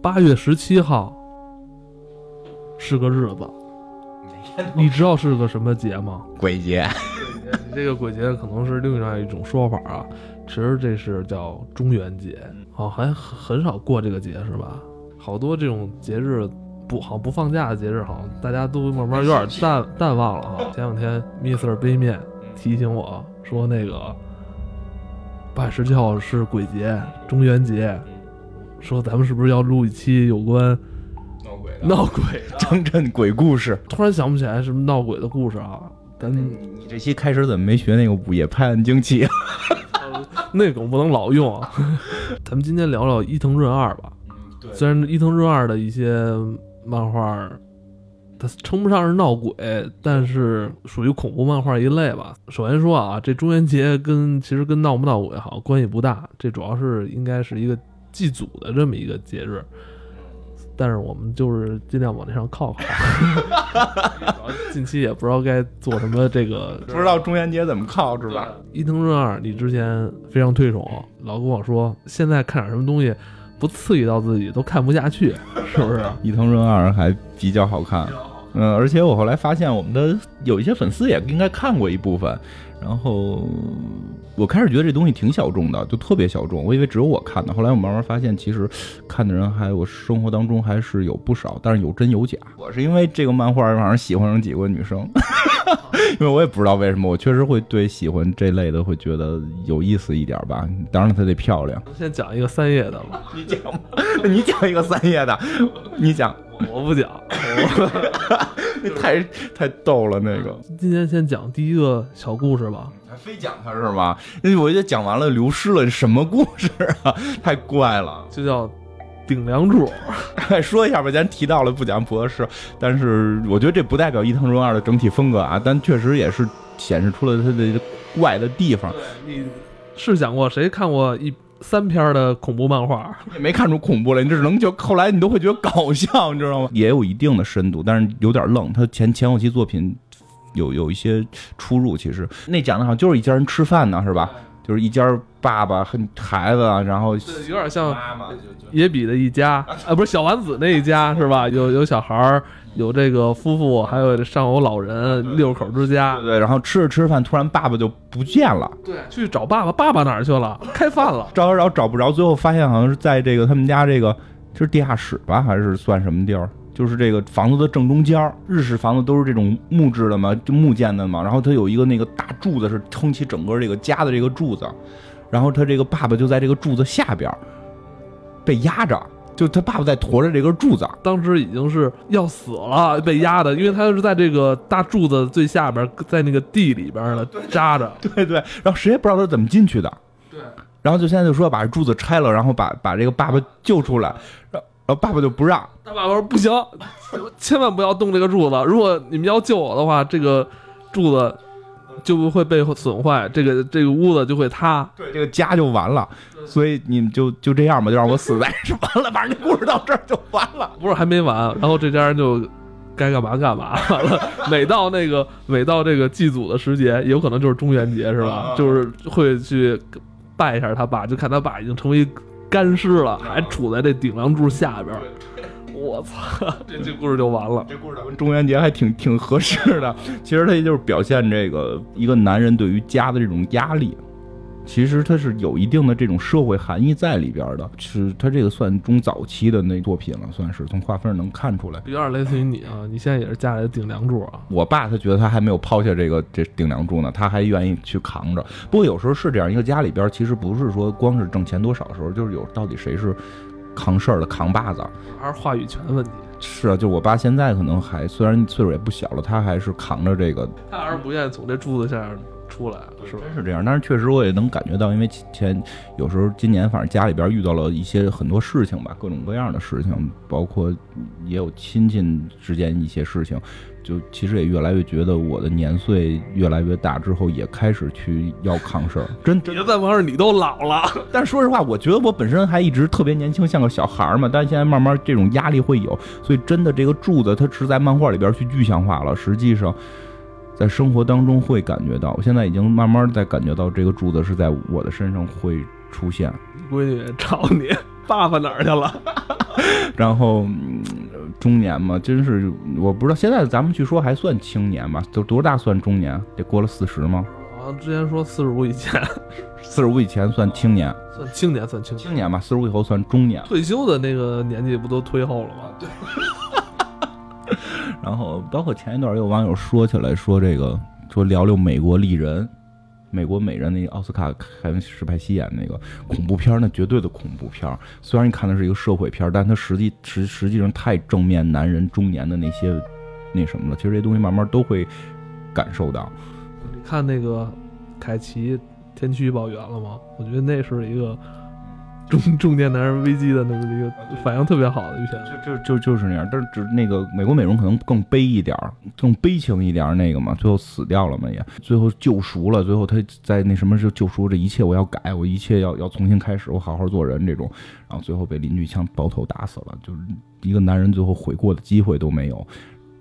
八月十七号是个日子，你知道是个什么节吗？鬼节，你 这个鬼节可能是另外一种说法啊，其实这是叫中元节，好像还很少过这个节是吧？好多这种节日不好不放假的节日，好像大家都慢慢有点淡淡忘了哈。前两天 Mr 杯面提醒我说，那个八月十七号是鬼节，中元节，说咱们是不是要录一期有关闹鬼闹鬼的？张震鬼故事。突然想不起来什么闹鬼的故事啊，咱你你这期开始怎么没学那个午夜拍案惊奇啊？那个我不能老用啊。咱们今天聊聊伊藤润二吧。对虽然伊藤润二的一些漫画，它称不上是闹鬼，但是属于恐怖漫画一类吧。首先说啊，这中元节跟其实跟闹不闹鬼好像关系不大，这主要是应该是一个祭祖的这么一个节日。但是我们就是尽量往那上靠靠，近期也不知道该做什么这个不知道中元节怎么靠是吧？伊藤润二，你之前非常推崇，老跟我说，现在看点什么东西不刺激到自己都看不下去，是不是？伊藤润二还比较好看，嗯，而且我后来发现我们的有一些粉丝也应该看过一部分，然后我开始觉得这东西挺小众的，就特别小众，我以为只有我看的，后来我慢慢发现，其实看的人还我生活当中还是有不少，但是有真有假。我是因为这个漫画反正喜欢上几个女生，因为我也不知道为什么，我确实会对喜欢这类的会觉得有意思一点吧。当然它得漂亮，先讲一个三页的吧，你讲吧，你讲一个三页的，你讲。我不讲，那太太逗了。那个，今天先讲第一个小故事吧。还非讲它是吗？因为我觉得讲完了流失了，什么故事啊？太怪了，就叫顶梁柱。说一下吧，咱提到了，不讲不合适。但是我觉得这不代表伊藤润二的整体风格啊，但确实也是显示出了他的怪的地方。你是想过谁看过一？三篇的恐怖漫画也没看出恐怖来，你只能就后来你都会觉得搞笑，你知道吗？也有一定的深度，但是有点愣。他前前后期作品有有一些出入，其实那讲的好像就是一家人吃饭呢，是吧？就是一家爸爸和孩子，然后有点像野比的一家啊，不是小丸子那一家是吧？有有小孩儿，有这个夫妇，还有上有老人，六口之家。对，然后吃着吃着饭，突然爸爸就不见了。对，去找爸爸，爸爸哪儿去了？开饭了，找找找找不着，最后发现好像是在这个他们家这个就是地下室吧，还是算什么地儿？就是这个房子的正中间日式房子都是这种木质的嘛，就木建的嘛。然后它有一个那个大柱子是撑起整个这个家的这个柱子，然后他这个爸爸就在这个柱子下边被压着，就他爸爸在驮着这根柱子，当时已经是要死了，被压的，因为他是在这个大柱子最下边，在那个地里边呢扎着。对对，然后谁也不知道他怎么进去的。对，然后就现在就说把柱子拆了，然后把把这个爸爸救出来。然后爸爸就不让，他爸爸说不行，千万不要动这个柱子。如果你们要救我的话，这个柱子就不会被损坏，这个这个屋子就会塌，对，这个家就完了。所以你们就就这样吧，就让我死在这完了。反正这故事到这儿就完了，不是还没完。然后这家人就该干嘛干嘛。完了，每到那个每到这个祭祖的时节，有可能就是中元节是吧？就是会去拜一下他爸，就看他爸已经成为。干尸了，还杵在这顶梁柱下边，我操，这这故事就完了。这故事跟中元节还挺挺合适的。其实它就是表现这个一个男人对于家的这种压力。其实它是有一定的这种社会含义在里边的，是它这个算中早期的那作品了，算是从画风能看出来，有点类似于你啊，你现在也是家里的顶梁柱啊。我爸他觉得他还没有抛下这个这顶梁柱呢，他还愿意去扛着。不过有时候是这样，一个家里边其实不是说光是挣钱多少的时候，就是有到底谁是扛事儿的扛把子，还是话语权问题。是啊，就我爸现在可能还虽然岁数也不小了，他还是扛着这个，他还是不愿意从这柱子下。出来，是吧？真是这样，但是确实我也能感觉到，因为前有时候今年反正家里边遇到了一些很多事情吧，各种各样的事情，包括也有亲戚之间一些事情，就其实也越来越觉得我的年岁越来越大之后，也开始去要扛事儿，真真。别再往儿，你都老了。但是说实话，我觉得我本身还一直特别年轻，像个小孩儿嘛。但是现在慢慢这种压力会有，所以真的这个柱子，它是在漫画里边去具象化了。实际上，在生活当中会感觉到，我现在已经慢慢在感觉到这个柱子是在我的身上会出现。闺女找你，爸爸哪儿去了？然后、嗯中年嘛，真是我不知道现在咱们去说还算青年吧，都多大算中年？得过了四十吗？啊之前说四十五以前 四十五以前算青年，算青年，算青年。青年吧，四十五以后算中年。退休的那个年纪不都推后了吗？对 然后包括前一段也有网友说起来说这个说聊聊美国丽人，美国美人那个奥斯卡凯文史派西演那个恐怖片，那绝对的恐怖片。虽然你看的是一个社会片儿，但它实际实实际上太正面男人中年的那些那什么了。其实这东西慢慢都会感受到。你看那个凯奇天气预报员了吗？我觉得那是一个中 中年男人危机的那么一个反应特别好的一片。就就就就是那样，但是只那个美国美容可能更悲一点儿，更悲情一点儿那个嘛，最后死掉了嘛也，最后救赎了，最后他在那什么就救赎这一切我要改，我一切要要重新开始，我好好做人这种，然后最后被邻居枪爆头打死了，就是一个男人最后悔过的机会都没有。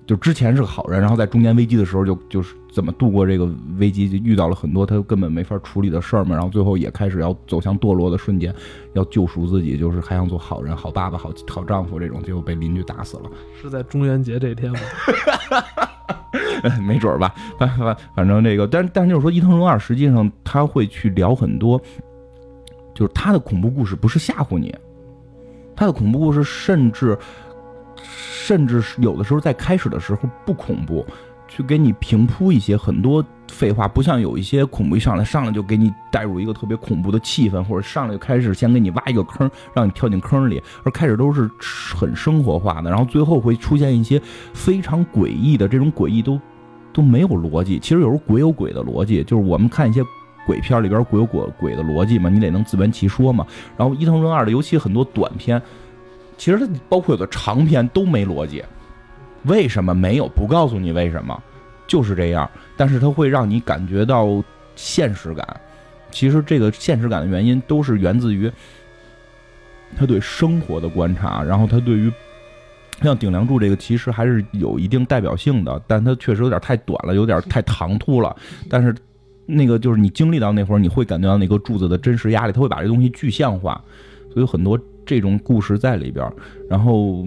就之前是个好人，然后在中年危机的时候就就是怎么度过这个危机，就遇到了很多他根本没法处理的事儿嘛，然后最后也开始要走向堕落的瞬间，要救赎自己，就是还想做好人、好爸爸、好好丈夫这种，结果被邻居打死了。是在中元节这天吗？没准儿吧，反反反正这个，但但是就是说，伊藤荣二实际上他会去聊很多，就是他的恐怖故事不是吓唬你，他的恐怖故事甚至甚至是有的时候在开始的时候不恐怖，去给你平铺一些很多废话，不像有一些恐怖一上来上来就给你带入一个特别恐怖的气氛，或者上来就开始先给你挖一个坑，让你跳进坑里，而开始都是很生活化的，然后最后会出现一些非常诡异的，这种诡异都都没有逻辑。其实有时候鬼有鬼的逻辑，就是我们看一些鬼片里边鬼有鬼鬼的逻辑嘛，你得能自圆其说嘛。然后伊藤润二的，尤其很多短片，其实它包括有的长篇都没逻辑，为什么没有？不告诉你为什么，就是这样。但是它会让你感觉到现实感。其实这个现实感的原因都是源自于他对生活的观察，然后他对于像顶梁柱这个其实还是有一定代表性的，但它确实有点太短了，有点太唐突了。但是那个就是你经历到那会儿，你会感觉到那个柱子的真实压力，他会把这东西具象化，所以很多这种故事在里边。然后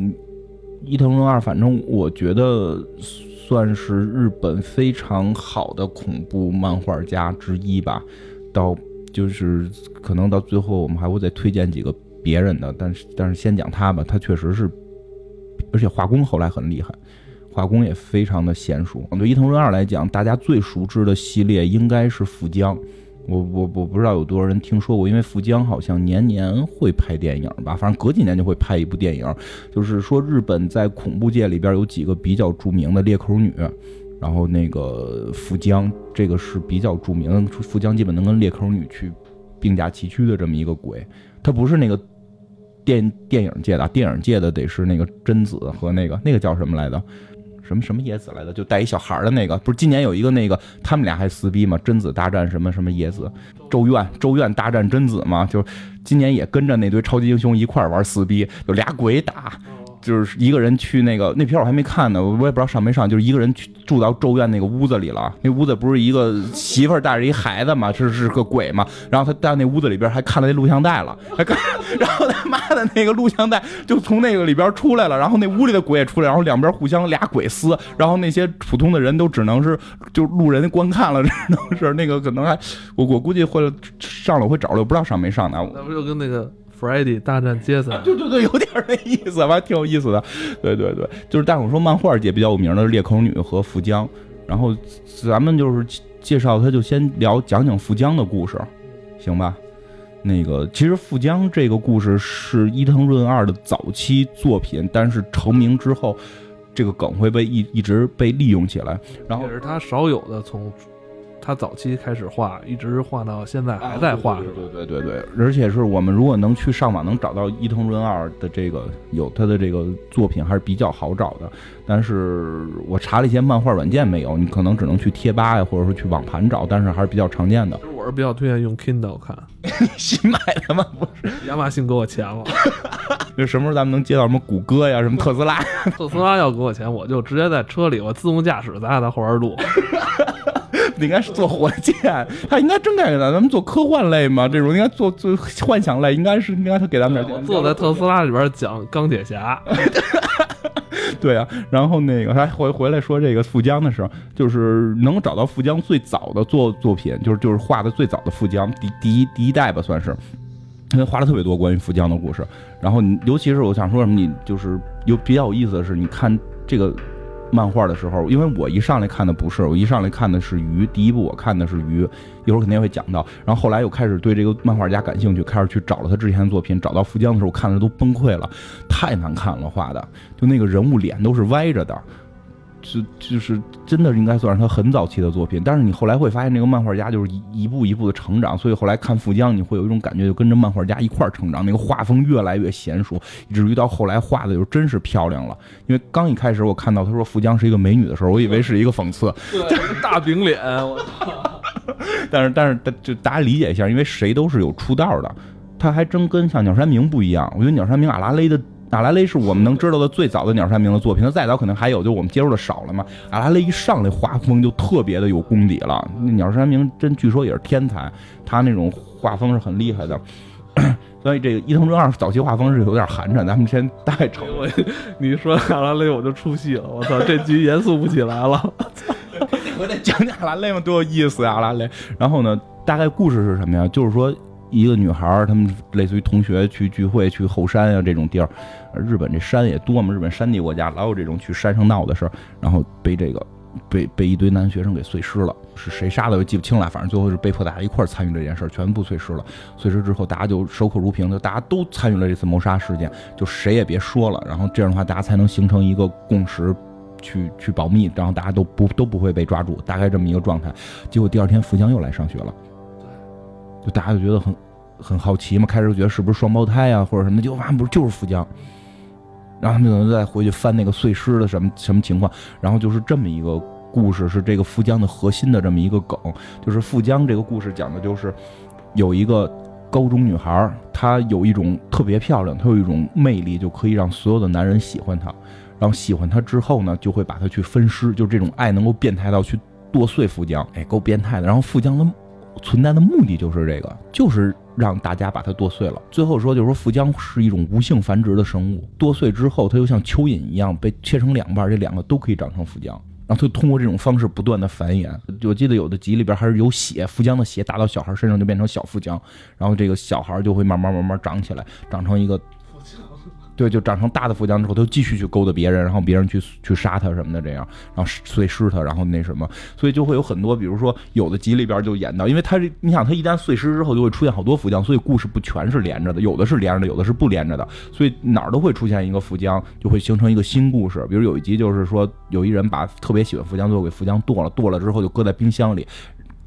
伊藤润二，反正我觉得算是日本非常好的恐怖漫画家之一吧。到就是可能到最后，我们还会再推荐几个别人的，但是但是先讲他吧，他确实是，而且画工后来很厉害，画工也非常的娴熟。对伊藤润二来讲，大家最熟知的系列应该是富江。我我我不知道有多少人听说过，因为富江好像年年会拍电影吧，反正隔几年就会拍一部电影。就是说，日本在恐怖界里边有几个比较著名的裂口女，然后那个富江这个是比较著名的，富江基本能跟裂口女去并驾齐驱的这么一个鬼，它不是那个电电影界的，电影界的得是那个贞子和那个那个叫什么来着？什么什么野子来的？就带一小孩的那个，不是今年有一个那个他们俩还撕逼吗？贞子大战什么什么野子，咒怨咒怨大战贞子嘛，就今年也跟着那堆超级英雄一块玩撕逼，有俩鬼打。就是一个人去那个那片儿我还没看呢，我也不知道上没上。就是一个人去住到咒怨那个屋子里了，那屋子不是一个媳妇儿带着一孩子嘛，是是个鬼嘛。然后他在那屋子里边还看了那录像带了，还看，然后他妈的那个录像带就从那个里边出来了，然后那屋里的鬼也出来，然后两边互相俩鬼撕，然后那些普通的人都只能是就路人观看了，只能是那个可能还我我估计会上了我会找了，我不知道上没上呢。那不就跟那个 Friday 大战杰森？对对对，有点那意思吧，挺有意思的。对对对，就是但是我说漫画界比较有名的裂口女和富江，然后咱们就是介绍，他就先聊讲讲富江的故事，行吧？那个其实富江这个故事是伊藤润二的早期作品，但是成名之后，这个梗会被一一直被利用起来，然后也是他少有的从他早期开始画，一直画到现在还在画，是吧？对对对对，而且是我们如果能去上网能找到伊藤润二的这个有他的这个作品还是比较好找的，但是我查了一些漫画软件没有，你可能只能去贴吧呀，或者说去网盘找，但是还是比较常见的。我 是比较推荐用 Kindle 看，新买的吗？不是，亚马逊给我钱了。就什么时候咱们能接到什么谷歌呀，什么特斯拉？特斯拉要给我钱，我就直接在车里，我自动驾驶，咱俩在后边录。应该是做火箭，他应该真该给咱咱们做科幻类嘛？这种应该做做幻想类，应该是应该他给咱们点。坐在特斯拉里边讲钢铁侠。对啊，然后那个他回回来说这个富江的时候，就是能找到富江最早的作作品，就是就是画的最早的富江第第一第一代吧，算是，因为画了特别多关于富江的故事。然后你尤其是我想说什么，你就是有比较有意思的是，你看这个。漫画的时候，因为我一上来看的不是，我一上来看的是鱼。第一部我看的是鱼，一会儿肯定会讲到。然后后来又开始对这个漫画家感兴趣，开始去找了他之前的作品。找到富江的时候，我看的都崩溃了，太难看了，画的就那个人物脸都是歪着的。就就是真的应该算是他很早期的作品，但是你后来会发现，这个漫画家就是一一步一步的成长，所以后来看富江，你会有一种感觉，就跟着漫画家一块儿成长，那个画风越来越娴熟，以至于到后来画的就真是漂亮了。因为刚一开始我看到他说富江是一个美女的时候，我以为是一个讽刺，大饼脸，我操！但是但是就大家理解一下，因为谁都是有出道的，他还真跟像鸟山明不一样。我觉得鸟山明、阿拉蕾的。阿拉蕾是我们能知道的最早的鸟山明的作品，他再早可能还有，就我们接触的少了嘛。阿拉蕾一上来画风就特别的有功底了，鸟山明真据说也是天才，他那种画风是很厉害的。所以这个伊藤润二早期画风是有点寒碜，咱们先大概承认。你说阿拉蕾我就出戏了，我操，这局严肃不起来了。我得讲讲阿拉蕾嘛，多有意思呀，阿拉蕾。然后呢，大概故事是什么呀？就是说。一个女孩儿，他们类似于同学去聚会，去后山啊这种地儿。日本这山也多嘛，日本山地国家老有这种去山上闹的事儿。然后被这个被被一堆男学生给碎尸了，是谁杀的我记不清了，反正最后是被迫大家一块儿参与这件事儿，全部碎尸了。碎尸之后，大家就守口如瓶，就大家都参与了这次谋杀事件，就谁也别说了。然后这样的话，大家才能形成一个共识，去去保密，然后大家都不都不会被抓住，大概这么一个状态。结果第二天，福江又来上学了。就大家就觉得很很好奇嘛，开始觉得是不是双胞胎啊，或者什么，就发现不是，就是富江。然后他们可能再回去翻那个碎尸的什么什么情况，然后就是这么一个故事，是这个富江的核心的这么一个梗，就是富江这个故事讲的就是有一个高中女孩，她有一种特别漂亮，她有一种魅力，就可以让所有的男人喜欢她。然后喜欢她之后呢，就会把她去分尸，就这种爱能够变态到去剁碎富江，哎，够变态的。然后富江的。存在的目的就是这个，就是让大家把它剁碎了。最后说，就是说富江是一种无性繁殖的生物，剁碎之后，它就像蚯蚓一样被切成两半，这两个都可以长成富江。然后它通过这种方式不断的繁衍。我记得有的集里边还是有血，富江的血打到小孩身上就变成小富江，然后这个小孩就会慢慢慢慢长起来，长成一个。对，就长成大的富江之后，他继续去勾搭别人，然后别人去去杀他什么的，这样，然后碎尸他，然后那什么，所以就会有很多，比如说有的集里边就演到，因为他这，你想他一旦碎尸之后，就会出现好多富江，所以故事不全是连着的，有的是连着的，有的是不连着的，所以哪儿都会出现一个富江，就会形成一个新故事。比如有一集就是说，有一人把特别喜欢富江，最后给富江剁了，剁了之后就搁在冰箱里。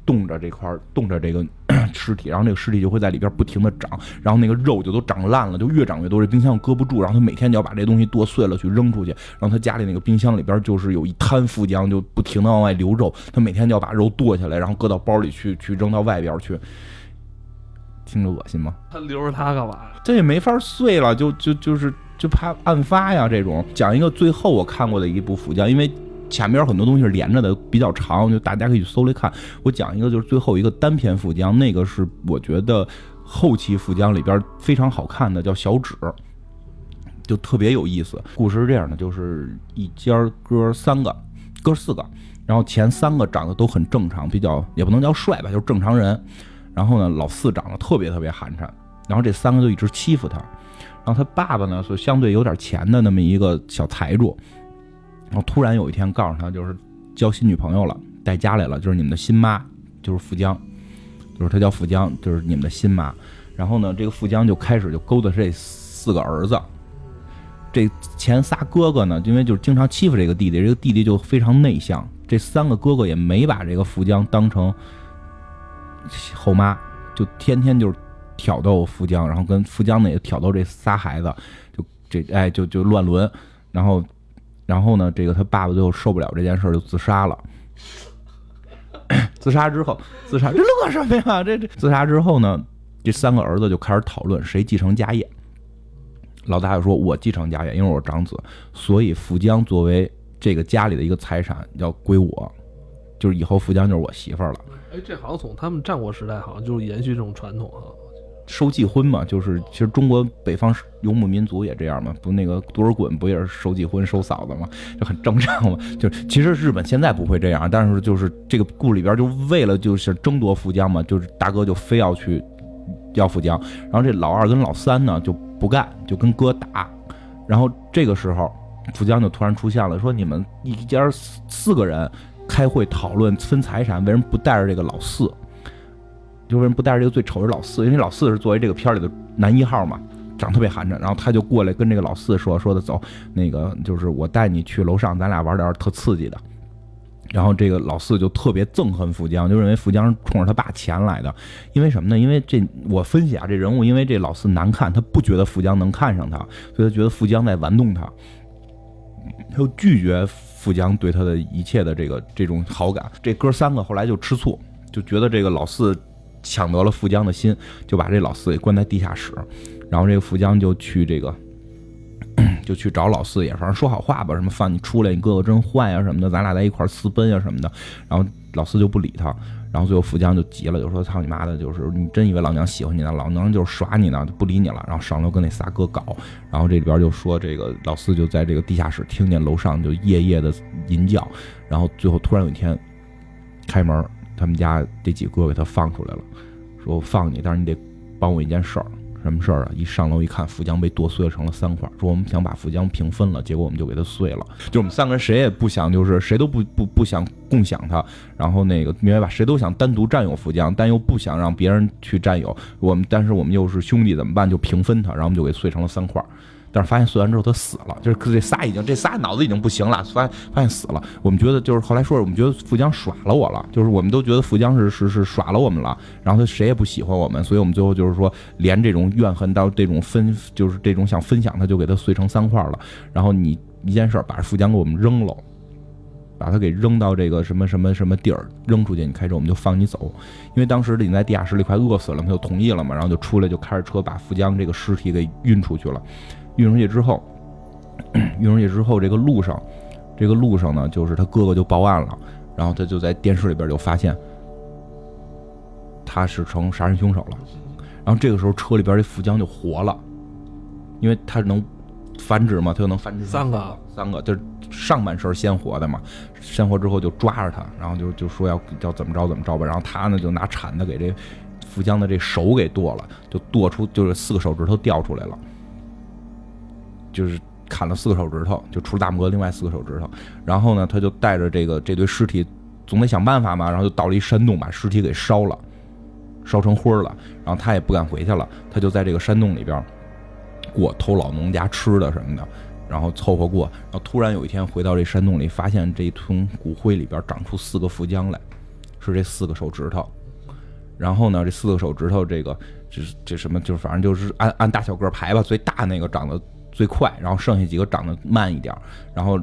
冻着这块冻着这个 尸体，然后这个尸体就会在里边不停的长，然后那个肉就都长烂了，就越长越多，这冰箱搁不住，然后他每天就要把这东西剁碎了去扔出去，然后他家里那个冰箱里边就是有一滩富浆，就不停的往外流肉，他每天就要把肉剁下来，然后搁到包里去，去扔到外边去，听着恶心吗？他留着它干嘛？这也没法碎了，就就就是就怕案发呀，这种讲一个最后我看过的一部腐浆，因为。前面有很多东西是连着的，比较长，就大家可以去搜来看。我讲一个，就是最后一个单篇副江，那个是我觉得后期副江里边非常好看的，叫小指，就特别有意思。故事是这样的，就是一家哥三个，哥四个，然后前三个长得都很正常，比较也不能叫帅吧，就是正常人。然后呢，老四长得特别特别寒碜，然后这三个就一直欺负他。然后他爸爸呢，是相对有点钱的那么一个小财主。然后突然有一天告诉他，就是交新女朋友了，带家来了，就是你们的新妈，就是富江，就是他叫富江，就是你们的新妈。然后呢，这个富江就开始就勾搭这四个儿子，这前仨哥哥呢，因为就是经常欺负这个弟弟，这个弟弟就非常内向，这三个哥哥也没把这个富江当成后妈，就天天就是挑逗富江，然后跟富江呢也挑逗这仨孩子，就这哎就就乱伦，然后然后呢，这个他爸爸最后受不了这件事就自杀了。自杀之后，自杀这乐什么呀？这这自杀之后呢，这三个儿子就开始讨论谁继承家业。老大就说：“我继承家业，因为我是长子，所以富江作为这个家里的一个财产要归我，就是以后富江就是我媳妇儿了。哎，这好像从他们战国时代好像就是延续这种传统哈。收继婚嘛，就是其实中国北方游牧民族也这样嘛，不那个多尔衮不也是收继婚收嫂子嘛，就很正常嘛。就其实日本现在不会这样，但是就是这个故事里边就为了就是争夺富江嘛，就是大哥就非要去要富江，然后这老二跟老三呢就不干，就跟哥打，然后这个时候富江就突然出现了，说你们一家四四个人开会讨论分财产，为什么不带着这个老四？就为什么不带着这个最丑的老四？因为老四是作为这个片里的男一号嘛，长特别寒碜。然后他就过来跟这个老四说：“说的走，那个就是我带你去楼上，咱俩玩点特刺激的。”然后这个老四就特别憎恨富江，就认为富江是冲着他爸钱来的。因为什么呢？因为这我分析啊，这人物因为这老四难看，他不觉得富江能看上他，所以他觉得富江在玩弄他，他就拒绝富江对他的一切的这个这种好感。这哥三个后来就吃醋，就觉得这个老四。抢得了富江的心，就把这老四给关在地下室，然后这个富江就去这个，就去找老四爷，反正说好话吧，什么放你出来，你哥哥真坏呀什么的，咱俩在一块私奔呀什么的。然后老四就不理他，然后最后富江就急了，就说：“操你妈的，就是你真以为老娘喜欢你呢？老娘就是耍你呢，就不理你了。”然后上楼跟那仨哥搞，然后这里边就说这个老四就在这个地下室听见楼上就夜夜的吟叫，然后最后突然有一天开门。他们家这几个给他放出来了，说我放你，但是你得帮我一件事儿，什么事儿啊？一上楼一看，富江被剁碎成了三块儿，说我们想把富江平分了，结果我们就给他碎了。就我们三个人谁也不想，就是谁都不不不想共享他，然后那个明白吧？谁都想单独占有富江，但又不想让别人去占有我们，但是我们又是兄弟，怎么办？就平分他，然后我们就给碎成了三块儿。但是发现碎完之后他死了，就是这仨已经这仨脑子已经不行了，发发现死了。我们觉得就是后来说，我们觉得富江耍了我了，就是我们都觉得富江是是是耍了我们了。然后他谁也不喜欢我们，所以我们最后就是说，连这种怨恨到这种分，就是这种想分享，他就给他碎成三块了。然后你一件事把富江给我们扔了，把他给扔到这个什么什么什么地儿扔出去，你开车我们就放你走。因为当时你在地下室里快饿死了，他就同意了嘛，然后就出来就开着车把富江这个尸体给运出去了。运出去之后，运出去之后，这个路上，这个路上呢，就是他哥哥就报案了，然后他就在电视里边就发现他是成杀人凶手了。然后这个时候车里边这富江就活了，因为他能繁殖嘛，他就能繁殖三个，三个就是上半身鲜活的嘛，鲜活之后就抓着他，然后就就说要要怎么着怎么着吧，然后他呢就拿铲子给这富江的这手给剁了，就剁出就是四个手指头掉出来了。就是砍了四个手指头，就除了大拇哥，另外四个手指头。然后呢，他就带着这个这堆尸体，总得想办法嘛。然后就到了一山洞，把尸体给烧了，烧成灰了。然后他也不敢回去了，他就在这个山洞里边过，偷老农家吃的什么的，然后凑合过。然后突然有一天回到这山洞里，发现这一通骨灰里边长出四个腹浆来，是这四个手指头。然后呢，这四个手指头，这个这这什么，就是反正就是按按大小个排吧，最大那个长得。最快，然后剩下几个长得慢一点，然后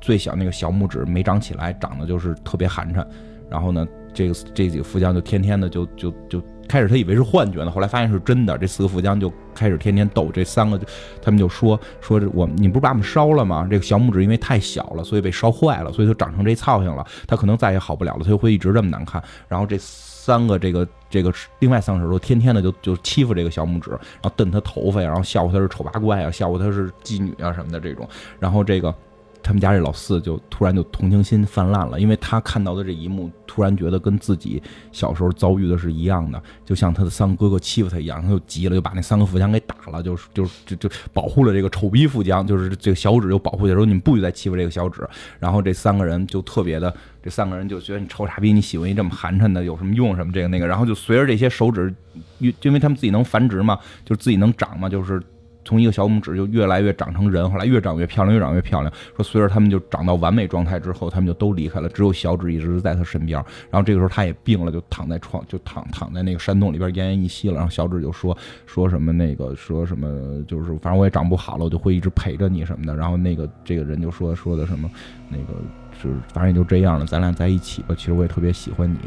最小那个小拇指没长起来，长得就是特别寒碜。然后呢，这个这几个富江就天天的就就就开始他以为是幻觉呢，后来发现是真的。这四个富江就开始天天逗这三个，他们就说说我你不是把我们烧了吗？这个小拇指因为太小了，所以被烧坏了，所以就长成这操性了。他可能再也好不了了，他就会一直这么难看。然后这。三个这个这个另外三个手都天天的就就欺负这个小拇指，然后瞪他头发呀，然后笑话他是丑八怪啊，笑话他是妓女啊什么的这种，然后这个。他们家这老四就突然就同情心泛滥了，因为他看到的这一幕，突然觉得跟自己小时候遭遇的是一样的，就像他的三个哥哥欺负他一样，他就急了，就把那三个富江给打了，就是就就就保护了这个丑逼富江，就是这个小指又保护他，说你们不许再欺负这个小指。然后这三个人就特别的，这三个人就觉得你臭傻逼，你喜欢一这么寒碜的有什么用？什么这个那个，然后就随着这些手指，因因为他们自己能繁殖嘛，就自己能长嘛，就是。从一个小拇指就越来越长成人，后来越长越漂亮，越长越漂亮。说随着他们就长到完美状态之后，他们就都离开了，只有小指一直在他身边。然后这个时候他也病了，就躺在床，就躺躺在那个山洞里边奄奄一息了。然后小指就说说什么那个说什么，就是反正我也长不好了，我就会一直陪着你什么的。然后那个这个人就说说的什么那个就是反正也就这样了，咱俩在一起吧。其实我也特别喜欢你。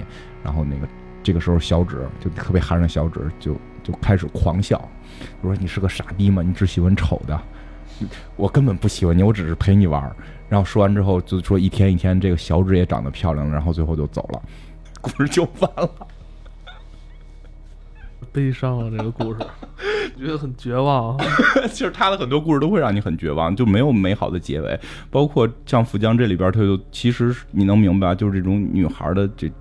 然后那个这个时候小指就特别寒碜，小指就就开始狂笑，我说你是个傻逼吗？你只喜欢丑的，我根本不喜欢你，我只是陪你玩。然后说完之后就说一天一天，这个小指也长得漂亮了，然后最后就走了，故事就完了。悲伤啊，这个故事，觉得很绝望。其实他的很多故事都会让你很绝望，就没有美好的结尾。包括像富江这里边，他就其实你能明白，就是这种女孩的这。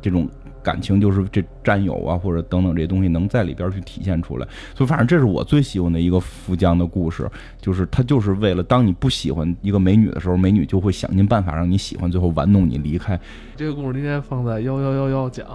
这种感情就是这占有啊，或者等等这些东西能在里边去体现出来，所以反正这是我最喜欢的一个富江的故事，就是他就是为了当你不喜欢一个美女的时候，美女就会想尽办法让你喜欢，最后玩弄你离开。这个故事应该放在幺幺幺幺讲。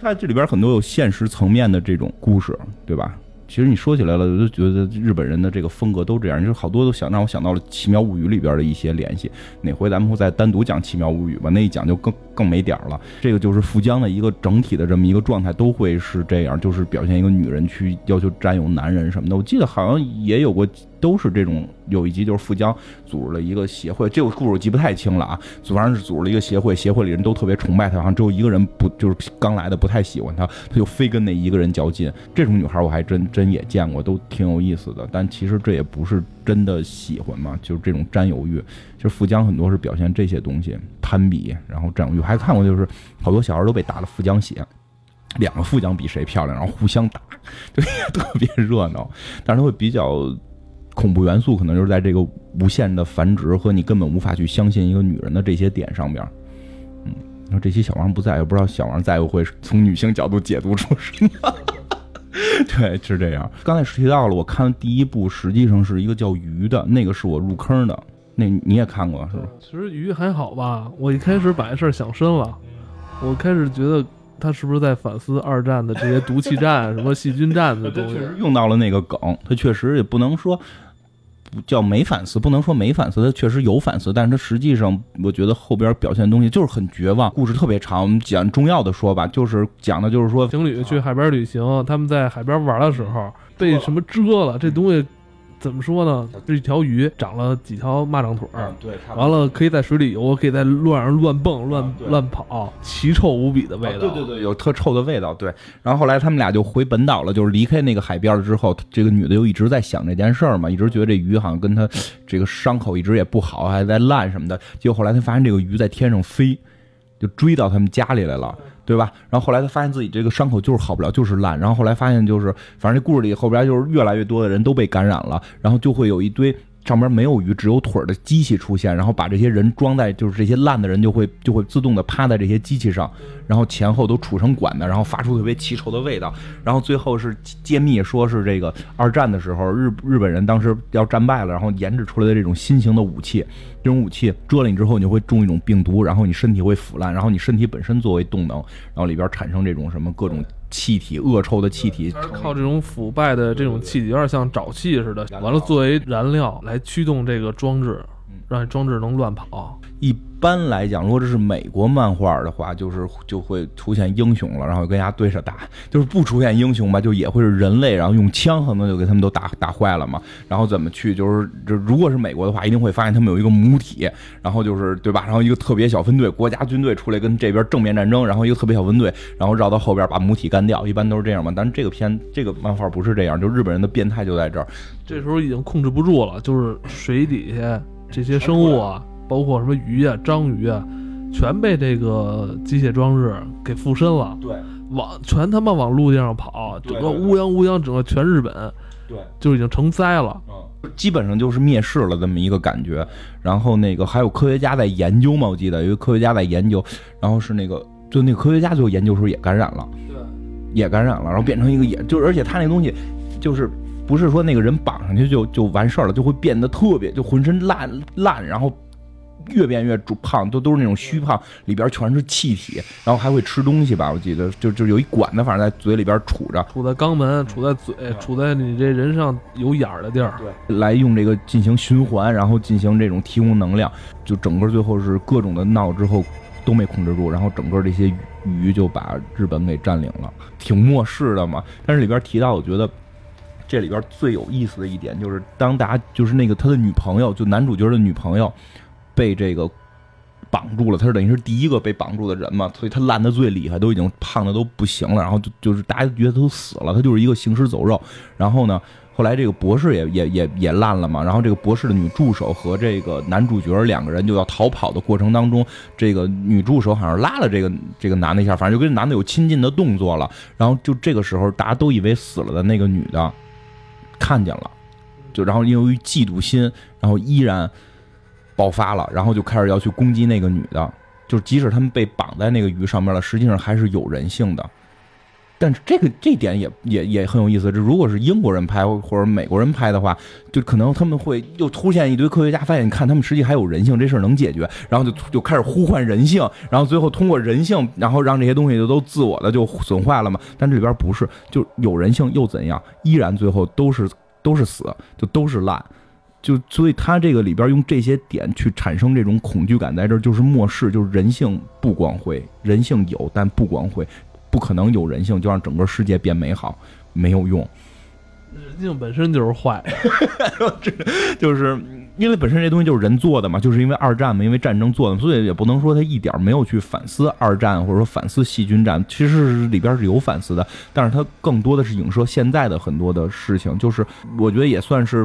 它这里边很多有现实层面的这种故事，对吧？其实你说起来了，我就觉得日本人的这个风格都这样，就是好多都想让我想到了《奇妙物语》里边的一些联系。哪回咱们会再单独讲《奇妙物语》吧？那一讲就更更没点儿了。这个就是富江的一个整体的这么一个状态，都会是这样，就是表现一个女人去要求占有男人什么的。我记得好像也有过。都是这种，有一集就是富江组织了一个协会，这个故事我记不太清了啊。反正是组织了一个协会，协会里人都特别崇拜他，好像只有一个人不，就是刚来的不太喜欢他，他就非跟那一个人较劲。这种女孩我还真真也见过，都挺有意思的。但其实这也不是真的喜欢嘛，就是这种占有欲。其实富江很多是表现这些东西，攀比，然后占有欲。还看过就是好多小孩都被打了富江血，两个富江比谁漂亮，然后互相打，就特别热闹。但是会比较。恐怖元素可能就是在这个无限的繁殖和你根本无法去相信一个女人的这些点上边，嗯，然后这期小王不在，也不知道小王在不会从女性角度解读出什么。对，是这样。刚才提到了，我看第一部实际上是一个叫《鱼》的，那个是我入坑的，那你也看过是吧？其实《鱼》还好吧，我一开始把这事儿想深了，我开始觉得。他是不是在反思二战的这些毒气战、什么细菌战的东西？用到了那个梗，他确实也不能说不叫没反思，不能说没反思，他确实有反思，但是他实际上，我觉得后边表现的东西就是很绝望。故事特别长，我们讲重要的说吧，就是讲的就是说情侣去海边旅行，他们在海边玩的时候被什么蛰了，这东西。怎么说呢？这一条鱼长了几条蚂蚱腿儿，对，完了可以在水里游，可以在路上乱蹦、乱乱跑，奇臭无比的味道。对对对，有特臭的味道。对，然后后来他们俩就回本岛了，就是离开那个海边了之后，这个女的又一直在想这件事儿嘛，一直觉得这鱼好像跟她这个伤口一直也不好，还在烂什么的。结果后来她发现这个鱼在天上飞，就追到他们家里来了。对吧？然后后来他发现自己这个伤口就是好不了，就是烂。然后后来发现就是，反正这故事里后边就是越来越多的人都被感染了，然后就会有一堆上边没有鱼只有腿的机器出现，然后把这些人装在就是这些烂的人就会就会自动的趴在这些机器上，然后前后都杵成管的，然后发出特别奇臭的味道。然后最后是揭秘，说是这个二战的时候日日本人当时要战败了，然后研制出来的这种新型的武器。这种武器蛰了你之后，你就会中一种病毒，然后你身体会腐烂，然后你身体本身作为动能，然后里边产生这种什么各种气体、恶臭的气体，靠这种腐败的这种气体，有点像沼气似的，完了作为燃料来驱动这个装置，让装置能乱跑。一般来讲，如果这是美国漫画的话，就是就会出现英雄了，然后跟人家对着打；就是不出现英雄吧，就也会是人类，然后用枪可能就给他们都打打坏了嘛。然后怎么去？就是这如果是美国的话，一定会发现他们有一个母体，然后就是对吧？然后一个特别小分队，国家军队出来跟这边正面战争，然后一个特别小分队，然后绕到后边把母体干掉，一般都是这样嘛。但是这个片这个漫画不是这样，就日本人的变态就在这儿，这时候已经控制不住了，就是水底下这些生物啊。包括什么鱼啊、章鱼啊，全被这个机械装置给附身了。对，往全他妈往陆地上跑，整个乌泱乌泱，整个全日本，对，就已经成灾了。嗯，基本上就是灭世了这么一个感觉。然后那个还有科学家在研究嘛？我记得有一个科学家在研究，然后是那个就那个科学家最后研究时候也感染了，对，也感染了，然后变成一个也，就而且他那东西就是不是说那个人绑上去就就完事儿了，就会变得特别就浑身烂烂，然后。越变越胖，都都是那种虚胖，里边全是气体，然后还会吃东西吧？我记得就就有一管子，反正在嘴里边杵着，杵在肛门，杵在嘴，杵在你这人上有眼儿的地儿，对，来用这个进行循环，然后进行这种提供能量，就整个最后是各种的闹之后都没控制住，然后整个这些鱼就把日本给占领了，挺末世的嘛。但是里边提到，我觉得。这里边最有意思的一点就是，当大家就是那个他的女朋友，就男主角的女朋友，被这个绑住了，他是等于是第一个被绑住的人嘛，所以他烂的最厉害，都已经胖的都不行了，然后就就是大家觉得他都死了，他就是一个行尸走肉。然后呢，后来这个博士也也也也烂了嘛，然后这个博士的女助手和这个男主角两个人就要逃跑的过程当中，这个女助手好像拉了这个这个男的一下，反正就跟男的有亲近的动作了。然后就这个时候，大家都以为死了的那个女的。看见了，就然后由于嫉妒心，然后依然爆发了，然后就开始要去攻击那个女的。就即使他们被绑在那个鱼上面了，实际上还是有人性的。但是这个这点也也也很有意思。这如果是英国人拍或者美国人拍的话，就可能他们会又出现一堆科学家发现，你看他们实际还有人性，这事儿能解决，然后就就开始呼唤人性，然后最后通过人性，然后让这些东西就都自我的就损坏了嘛。但这里边不是，就有人性又怎样？依然最后都是都是死，就都是烂。就所以他这个里边用这些点去产生这种恐惧感，在这儿就是末世，就是人性不光辉，人性有但不光辉。不可能有人性就让整个世界变美好，没有用。人性本身就是坏，就是因为本身这东西就是人做的嘛，就是因为二战嘛，因为战争做的，所以也不能说他一点没有去反思二战或者说反思细菌战，其实里边是有反思的，但是它更多的是影射现在的很多的事情，就是我觉得也算是。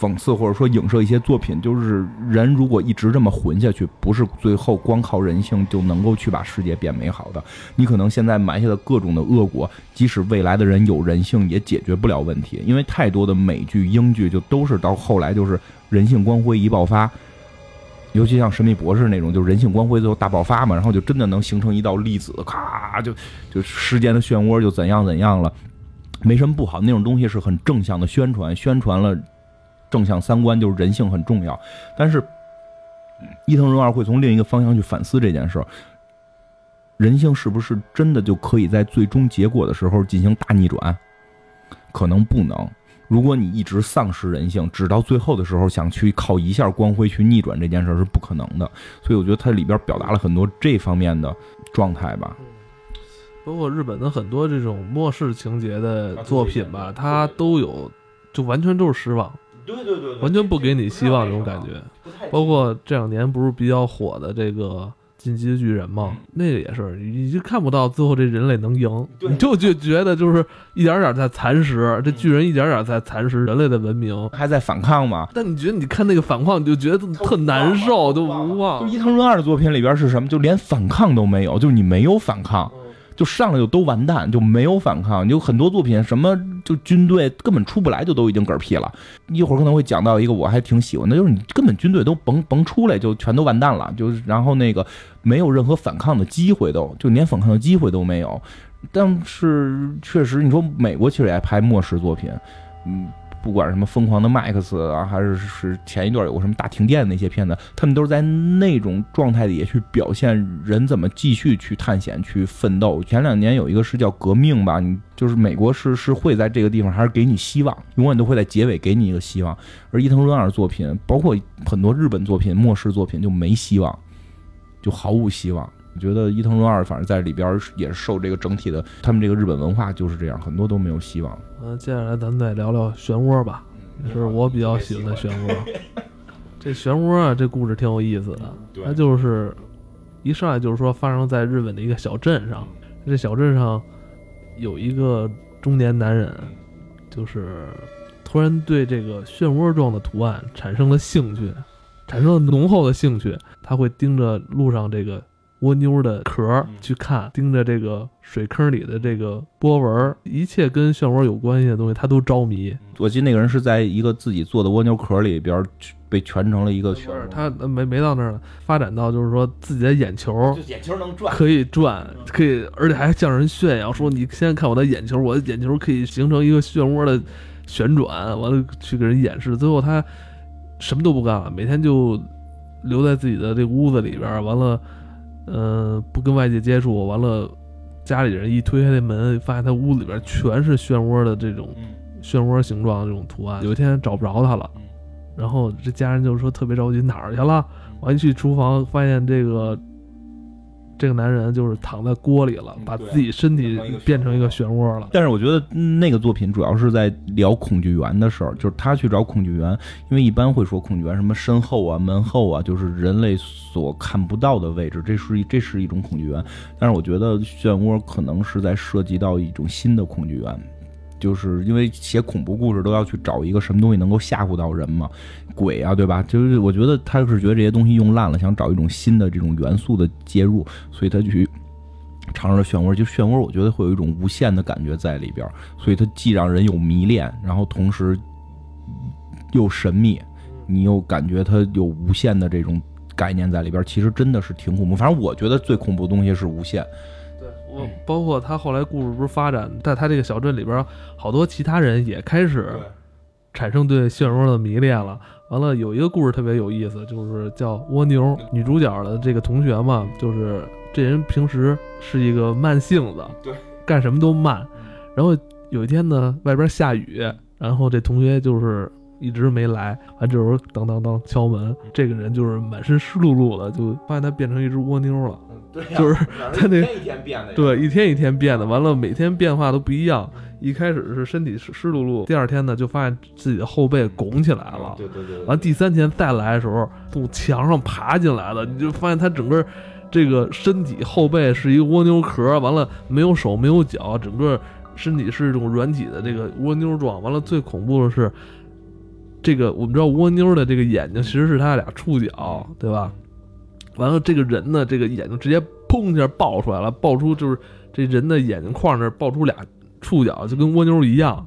讽刺或者说影射一些作品，就是人如果一直这么混下去，不是最后光靠人性就能够去把世界变美好的。你可能现在埋下的各种的恶果，即使未来的人有人性，也解决不了问题。因为太多的美剧、英剧就都是到后来就是人性光辉一爆发，尤其像《神秘博士》那种，就人性光辉最后大爆发嘛，然后就真的能形成一道粒子，咔就就时间的漩涡就怎样怎样了，没什么不好。那种东西是很正向的宣传，宣传了。正向三观就是人性很重要，但是伊藤润二会从另一个方向去反思这件事儿：人性是不是真的就可以在最终结果的时候进行大逆转？可能不能。如果你一直丧失人性，直到最后的时候想去靠一下光辉去逆转这件事儿是不可能的。所以我觉得它里边表达了很多这方面的状态吧。包括日本的很多这种末世情节的作品吧，它都有，就完全都是失望。对对对，完全不给你希望这种感觉。包括这两年不是比较火的这个《进击的巨人》吗？那个也是，你就看不到最后这人类能赢，你就就觉得就是一点点在蚕食这巨人，一点点在蚕食人类的文明，还在反抗吗？但你觉得你看那个反抗，你就觉得特难受，都无望。就伊藤润二的作品里边是什么？就连反抗都没有，就是你没有反抗。就上来就都完蛋，就没有反抗。有很多作品，什么就军队根本出不来，就都已经嗝屁了。一会儿可能会讲到一个我还挺喜欢的，就是你根本军队都甭 甭出来，就全都完蛋了。就是然后那个没有任何反抗的机会，都就连反抗的机会都没有。但是确实，你说美国其实也拍末世作品，嗯。不管什么疯狂的麦克斯啊，还是是前一段有个什么大停电的那些片子，他们都是在那种状态里去表现人怎么继续去探险、去奋斗。前两年有一个是叫《革命》吧，你就是美国是是会在这个地方还是给你希望，永远都会在结尾给你一个希望。而伊藤润二作品，包括很多日本作品、末世作品就没希望，就毫无希望。我觉得伊藤润二反正在里边也是受这个整体的，他们这个日本文化就是这样，很多都没有希望。嗯，接下来咱们再聊聊漩涡吧，是我比较喜欢的漩涡。这漩涡啊，这故事挺有意思的。它就是一上来就是说发生在日本的一个小镇上，这小镇上有一个中年男人，就是突然对这个漩涡状的图案产生了兴趣，产生了浓厚的兴趣，他会盯着路上这个。蜗牛的壳去看，盯着这个水坑里的这个波纹，一切跟漩涡有关系的东西，他都着迷。我记得那个人是在一个自己做的蜗牛壳里边被圈成了一个漩涡。他没没到那儿呢，发展到就是说自己的眼球，眼球能转，可以转，可以，而且还向人炫耀说：“你现在看我的眼球，我的眼球可以形成一个漩涡的旋转。”完了去给人演示，最后他什么都不干了，每天就。留在自己的这屋子里边，完了，呃，不跟外界接触，完了，家里人一推开那门，发现他屋里边全是漩涡的这种漩涡形状的这种图案。有一天找不着他了，然后这家人就说特别着急，哪儿去了？完一去厨房，发现这个。这个男人就是躺在锅里了，把自己身体变成一个漩涡了。但是我觉得那个作品主要是在聊恐惧源的事儿，就是他去找恐惧源，因为一般会说恐惧源什么身后啊、门后啊，就是人类所看不到的位置，这是这是一种恐惧源。但是我觉得漩涡可能是在涉及到一种新的恐惧源。就是因为写恐怖故事都要去找一个什么东西能够吓唬到人嘛，鬼啊，对吧？就是我觉得他是觉得这些东西用烂了，想找一种新的这种元素的介入，所以他去尝试了漩涡。就漩涡，我觉得会有一种无限的感觉在里边，所以它既让人有迷恋，然后同时又神秘，你又感觉它有无限的这种概念在里边。其实真的是挺恐怖。反正我觉得最恐怖的东西是无限。包括他后来故事不是发展，在他这个小镇里边，好多其他人也开始产生对漩涡的迷恋了。完了，有一个故事特别有意思，就是叫蜗牛。女主角的这个同学嘛，就是这人平时是一个慢性子，对，干什么都慢。然后有一天呢，外边下雨，然后这同学就是一直没来。完这时候当当当敲门，这个人就是满身湿漉漉的，就发现他变成一只蜗牛了。就是他那对一天一天变的，完了每天变化都不一样。一开始是身体湿湿漉漉，第二天呢就发现自己的后背拱起来了。对对对。完第三天再来的时候，从墙上爬进来了，你就发现他整个这个身体后背是一个蜗牛壳，完了没有手没有脚，整个身体是一种软体的这个蜗牛状。完了最恐怖的是，这个我们知道蜗牛的这个眼睛其实是它俩触角，对吧？完了，这个人呢，这个眼睛直接砰一下爆出来了，爆出就是这人的眼睛框那儿爆出俩触角，就跟蜗牛一样。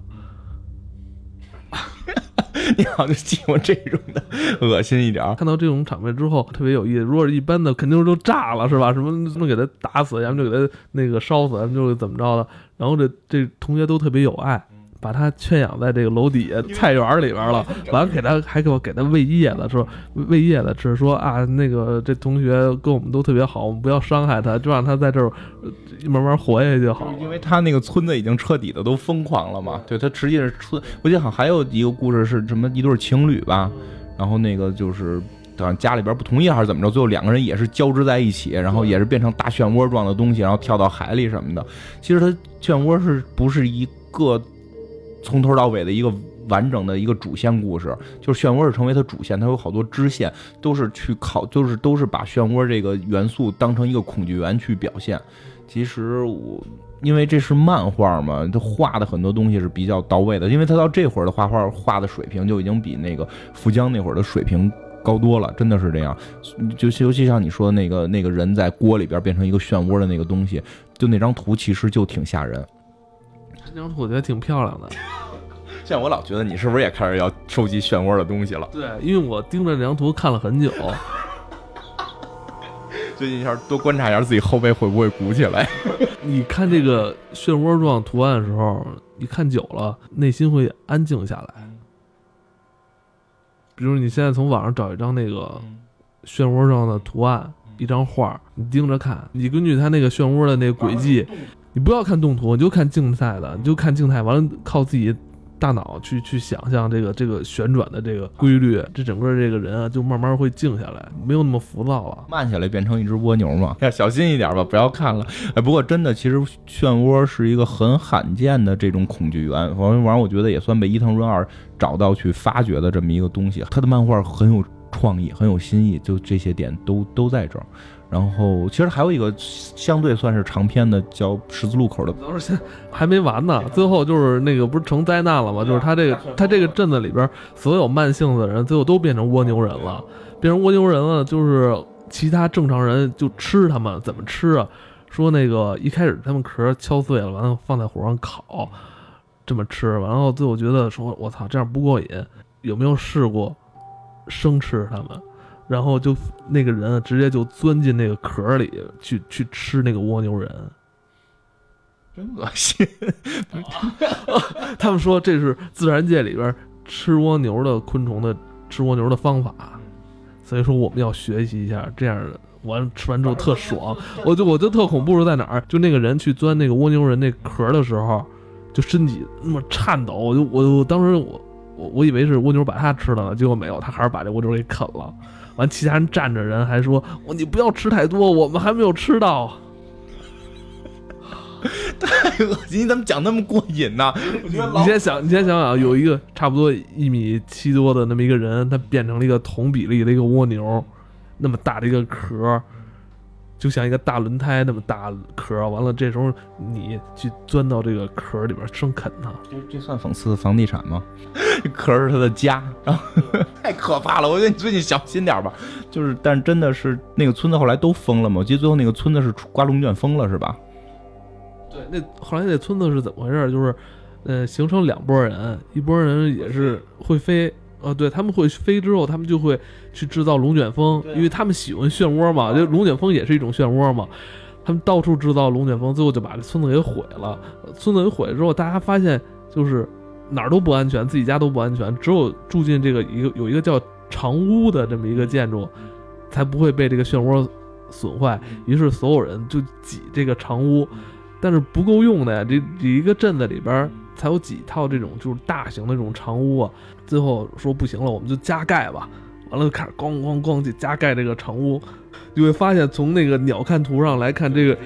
你好像喜欢这种的，恶心一点。看到这种场面之后，特别有意思。如果是一般的，肯定都炸了，是吧？什么什么给他打死，要么就给他那个烧死，要么就怎么着的。然后这这同学都特别有爱。把他圈养在这个楼底下菜园里边了，完了给他还给我给他喂叶子，说喂叶子，只是说啊，那个这同学跟我们都特别好，我们不要伤害他，就让他在这儿慢慢活下去就好。因为他那个村子已经彻底的都疯狂了嘛，对他实际是村，我记得好像还有一个故事是什么一对情侣吧，然后那个就是好像家里边不同意还是怎么着，最后两个人也是交织在一起，然后也是变成大漩涡状的东西，然后跳到海里什么的。其实它漩涡是不是一个？从头到尾的一个完整的一个主线故事，就是漩涡是成为它主线，它有好多支线都是去考，就是都是把漩涡这个元素当成一个恐惧源去表现。其实我因为这是漫画嘛，它画的很多东西是比较到位的，因为它到这会儿的画画画的水平就已经比那个富江那会儿的水平高多了，真的是这样。就尤其像你说的那个那个人在锅里边变成一个漩涡的那个东西，就那张图其实就挺吓人。这张图我觉得挺漂亮的，现在我老觉得你是不是也开始要收集漩涡的东西了？对，因为我盯着这张图看了很久。最近一下多观察一下自己后背会不会鼓起来。你看这个漩涡状图案的时候，你看久了，内心会安静下来。比如你现在从网上找一张那个漩涡状的图案，一张画，你盯着看，你根据它那个漩涡的那个轨迹。你不要看动图，你就看静态的，你就看静态，完了靠自己大脑去去想象这个这个旋转的这个规律，这整个这个人啊就慢慢会静下来，没有那么浮躁了，慢下来变成一只蜗牛嘛。要 小心一点吧，不要看了。哎，不过真的，其实漩涡是一个很罕见的这种恐惧源，反正反正我觉得也算被伊藤润二找到去发掘的这么一个东西。他的漫画很有创意，很有新意，就这些点都都在这儿。然后其实还有一个相对算是长篇的，叫十字路口的，等会还没完呢。最后就是那个不是成灾难了吗？就是他这个他这个镇子里边所有慢性子的人，最后都变成蜗牛人了，变成蜗牛人了。就是其他正常人就吃他们，怎么吃啊？说那个一开始他们壳敲碎了，完了放在火上烤，这么吃。完了最后觉得说，我操，这样不过瘾。有没有试过生吃他们？然后就那个人直接就钻进那个壳里去去吃那个蜗牛人，真恶心。他们说这是自然界里边吃蜗牛的昆虫的吃蜗牛的方法，所以说我们要学习一下，这样的完吃完之后特爽。我就我就特恐怖是在哪儿？就那个人去钻那个蜗牛人那壳的时候，就身体那么颤抖。我就我我当时我我我以为是蜗牛把他吃了呢，结果没有，他还是把这蜗牛给啃了。完，其他人站着人还说：“我你不要吃太多，我们还没有吃到。”太恶心！你怎么讲那么过瘾呢？你先想，你先想想，有一个差不多一米七多的那么一个人，他变成了一个同比例的一个蜗牛，那么大的一个壳，就像一个大轮胎那么大壳。完了，这时候你去钻到这个壳里边生啃它，这这算讽刺房地产吗？壳是他的家，然后太可怕了。我觉得你最近小心点吧。就是，但真的是那个村子后来都封了吗？我记得最后那个村子是刮龙卷风了，是吧？对，那后来那村子是怎么回事？就是，呃，形成两拨人，一拨人也是会飞，呃，对他们会飞之后，他们就会去制造龙卷风，因为他们喜欢漩涡嘛，就龙卷风也是一种漩涡嘛，他们到处制造龙卷风，最后就把这村子给毁了。村子给毁了之后，大家发现就是哪儿都不安全，自己家都不安全，只有住进这个一个有一个叫长屋的这么一个建筑，才不会被这个漩涡损坏。于是所有人就挤这个长屋。但是不够用的呀，这这一个镇子里边才有几套这种就是大型的这种长屋啊。最后说不行了，我们就加盖吧。完了就开始咣咣咣就加盖这个长屋，你会发现从那个鸟瞰图上来看，这个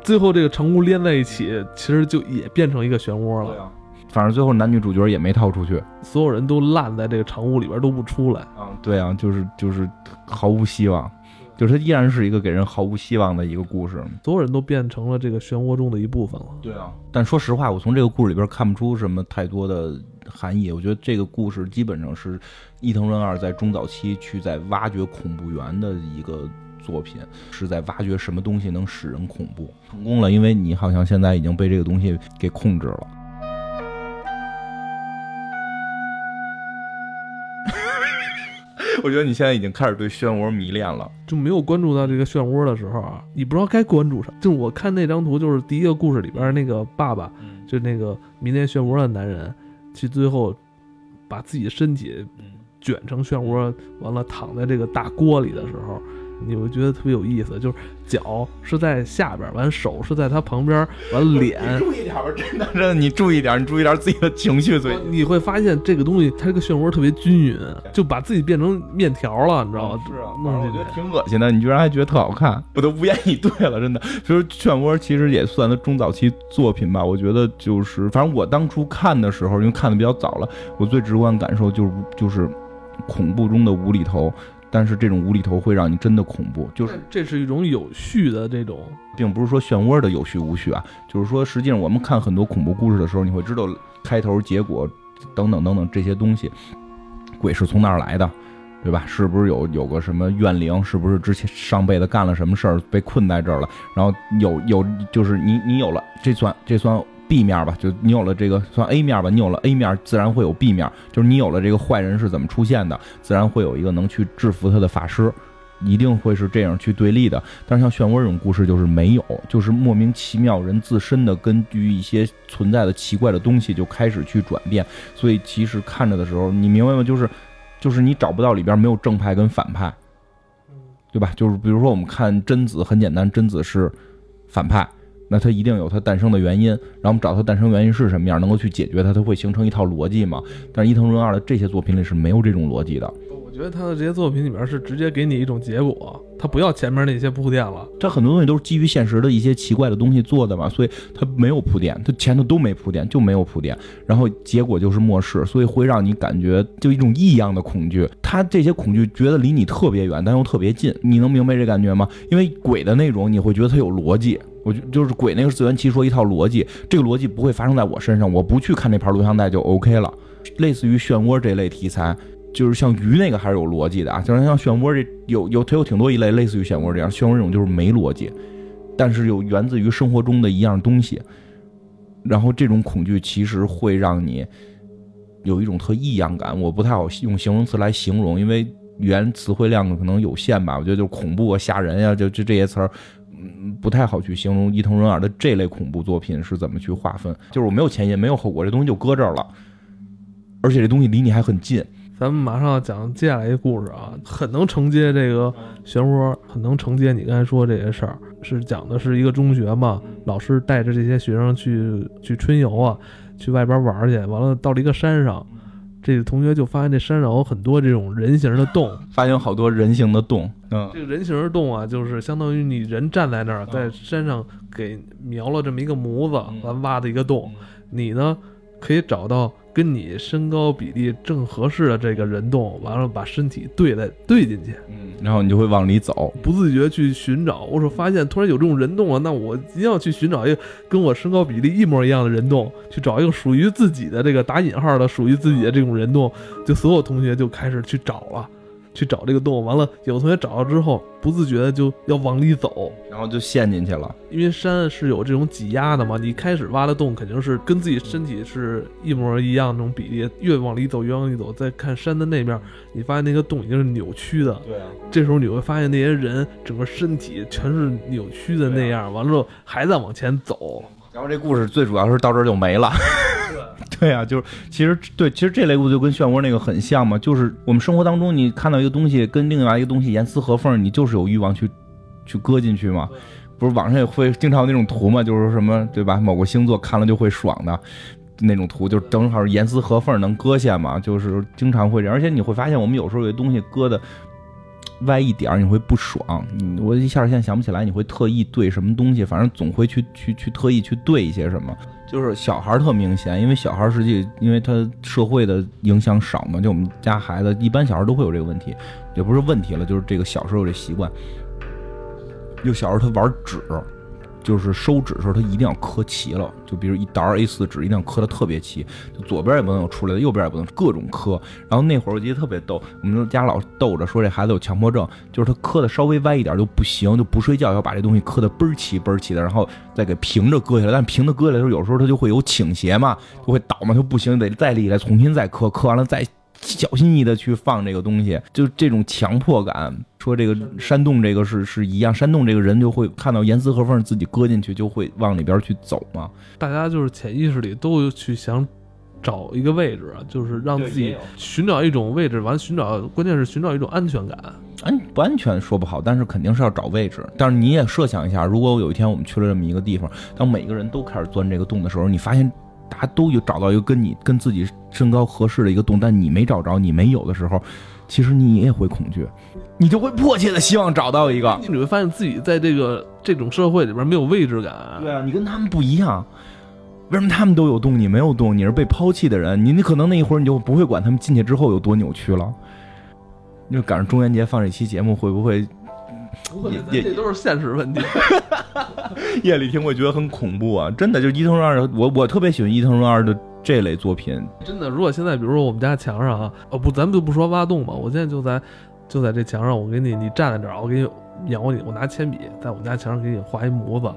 最后这个长屋连在一起，其实就也变成一个漩涡了。反正最后男女主角也没逃出去，所有人都烂在这个长屋里边都不出来。啊，对啊，就是就是毫无希望。就是它依然是一个给人毫无希望的一个故事，所有人都变成了这个漩涡中的一部分了。对啊，但说实话，我从这个故事里边看不出什么太多的含义。我觉得这个故事基本上是伊藤润二在中早期去在挖掘恐怖源的一个作品，是在挖掘什么东西能使人恐怖，成功了，因为你好像现在已经被这个东西给控制了。我觉得你现在已经开始对漩涡迷恋了，就没有关注到这个漩涡的时候啊，你不知道该关注啥。就是我看那张图，就是第一个故事里边那个爸爸，就那个迷恋漩涡的男人，去最后把自己的身体卷成漩涡，完了躺在这个大锅里的时候。你会觉得特别有意思，就是脚是在下边，完手是在他旁边，完脸。注意点吧，真的真的，你注意点，你注意点自己的情绪。所以你会发现这个东西，它这个漩涡特别均匀，就把自己变成面条了，你知道吗？是啊，我觉得挺恶心的，你居然还觉得特好看，我都无言以对了，真的。其实漩涡其实也算他中早期作品吧，我觉得就是，反正我当初看的时候，因为看的比较早了，我最直观感受就是就是恐怖中的无厘头。但是这种无厘头会让你真的恐怖，就是这是一种有序的这种，并不是说漩涡的有序无序啊，就是说实际上我们看很多恐怖故事的时候，你会知道开头、结果等等等等这些东西，鬼是从哪儿来的，对吧？是不是有有个什么怨灵？是不是之前上辈子干了什么事儿被困在这儿了？然后有有就是你你有了这算这算。B 面吧，就你有了这个算 A 面吧，你有了 A 面，自然会有 B 面，就是你有了这个坏人是怎么出现的，自然会有一个能去制服他的法师，一定会是这样去对立的。但是像漩涡这种故事就是没有，就是莫名其妙人自身的根据一些存在的奇怪的东西就开始去转变，所以其实看着的时候，你明白吗？就是就是你找不到里边没有正派跟反派，对吧？就是比如说我们看贞子很简单，贞子是反派。那它一定有它诞生的原因，然后我们找它诞生原因是什么样，能够去解决它，它会形成一套逻辑嘛？但是伊藤润二的这些作品里是没有这种逻辑的。我觉得他的这些作品里面是直接给你一种结果，他不要前面那些铺垫了。他很多东西都是基于现实的一些奇怪的东西做的嘛，所以他没有铺垫，他前头都没铺垫，就没有铺垫，然后结果就是末世，所以会让你感觉就一种异样的恐惧。他这些恐惧觉得离你特别远，但又特别近，你能明白这感觉吗？因为鬼的那种，你会觉得它有逻辑。我就就是鬼那个自圆其说一套逻辑，这个逻辑不会发生在我身上，我不去看那盘录像带就 OK 了。类似于漩涡这类题材，就是像鱼那个还是有逻辑的啊，就是像漩涡这有有它有挺多一类类似于漩涡这样，漩涡这种就是没逻辑，但是又源自于生活中的一样东西，然后这种恐惧其实会让你有一种特异样感，我不太好用形容词来形容，因为语言词汇量可能有限吧，我觉得就恐怖啊、吓人呀，就就这些词儿。不太好去形容伊藤润二的这类恐怖作品是怎么去划分。就是我没有前因，没有后果，这东西就搁这儿了，而且这东西离你还很近，咱们马上要讲接下来一个故事啊，很能承接这个漩涡，很能承接你刚才说这些事儿。是讲的是一个中学嘛，老师带着这些学生去去春游啊，去外边玩去。完了到了一个山上，这个同学就发现这山上有很多这种人形的洞，发现好多人形的洞。嗯，这个人形的洞啊，就是相当于你人站在那儿，在山上给描了这么一个模子，完挖的一个洞，你呢可以找到。跟你身高比例正合适的这个人洞，完了把身体对在对进去，嗯，然后你就会往里走，不自觉去寻找。我说发现突然有这种人洞了，那我一定要去寻找一个跟我身高比例一模一样的人洞，去找一个属于自己的这个打引号的属于自己的这种人洞。就所有同学就开始去找了。去找这个洞，完了，有同学找到之后，不自觉的就要往里走，然后就陷进去了。因为山是有这种挤压的嘛，你开始挖的洞肯定是跟自己身体是一模一样那种比例，越往里走越往里走。再看山的那面，你发现那个洞已经是扭曲的。对啊。这时候你会发现那些人整个身体全是扭曲的那样，完了之后还在往前走。然后这故事最主要是到这儿就没了。对 啊，就是其实对，其实这类物就跟漩涡那个很像嘛，就是我们生活当中你看到一个东西跟另外一个东西严丝合缝，你就是有欲望去去搁进去嘛。不是网上也会经常有那种图嘛，就是什么对吧？某个星座看了就会爽的那种图，就正好严丝合缝能搁下嘛，就是经常会这样。而且你会发现，我们有时候有些东西搁的歪一点，你会不爽。我一下现在想不起来，你会特意对什么东西，反正总会去去去特意去对一些什么。就是小孩特明显，因为小孩实际因为他社会的影响少嘛，就我们家孩子一般小孩都会有这个问题，也不是问题了，就是这个小时候有这习惯，就小时候他玩纸。就是收纸的时候，他一定要磕齐了。就比如一沓 A4 纸，一定要磕的特别齐，就左边也不能有出来的，右边也不能各种磕。然后那会儿我记得特别逗，我们家老逗着说这孩子有强迫症，就是他磕的稍微歪一点就不行，就不睡觉要把这东西磕的倍儿齐倍儿齐的，然后再给平着搁下来。但平着搁下来的时候，有时候他就会有倾斜嘛，就会倒嘛，就不行，得再立起来重新再磕，磕完了再。小心翼翼的去放这个东西，就这种强迫感。说这个山洞，这个是是一样，山洞这个人就会看到严丝合缝，自己搁进去就会往里边去走嘛。大家就是潜意识里都去想找一个位置，就是让自己寻找一种位置，完寻找，关键是寻找一种安全感。安不安全说不好，但是肯定是要找位置。但是你也设想一下，如果有一天我们去了这么一个地方，当每个人都开始钻这个洞的时候，你发现。大家都有找到一个跟你跟自己身高合适的一个洞，但你没找着，你没有的时候，其实你也会恐惧，你就会迫切的希望找到一个。你会发现自己在这个这种社会里边没有位置感。对啊，你跟他们不一样。为什么他们都有洞，你没有洞？你是被抛弃的人。你你可能那一会儿你就不会管他们进去之后有多扭曲了。就赶上中元节放这期节目，会不会？也这都是现实问题。夜里听会觉得很恐怖啊！真的，就伊藤润二，我我特别喜欢伊藤润二的这类作品。真的，如果现在比如说我们家墙上啊，哦不，咱们就不说挖洞吧，我现在就在就在这墙上，我给你，你站在这儿，我给你描你，我拿铅笔在我们家墙上给你画一模子。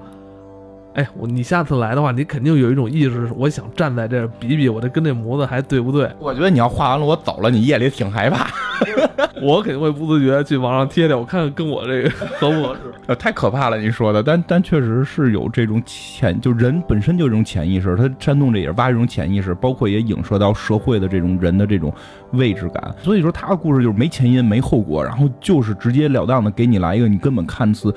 哎，我你下次来的话，你肯定有一种意识，我想站在这比比，我这跟这模子还对不对？我觉得你要画完了，我走了，你夜里挺害怕。我肯定会不自觉去往上贴贴，我看看跟我这个合不合适。呃，太可怕了，你说的，但但确实是有这种潜，就人本身就这种潜意识，他煽动这也是挖这种潜意识，包括也影射到社会的这种人的这种位置感。所以说他的故事就是没前因没后果，然后就是直截了当的给你来一个你根本看似。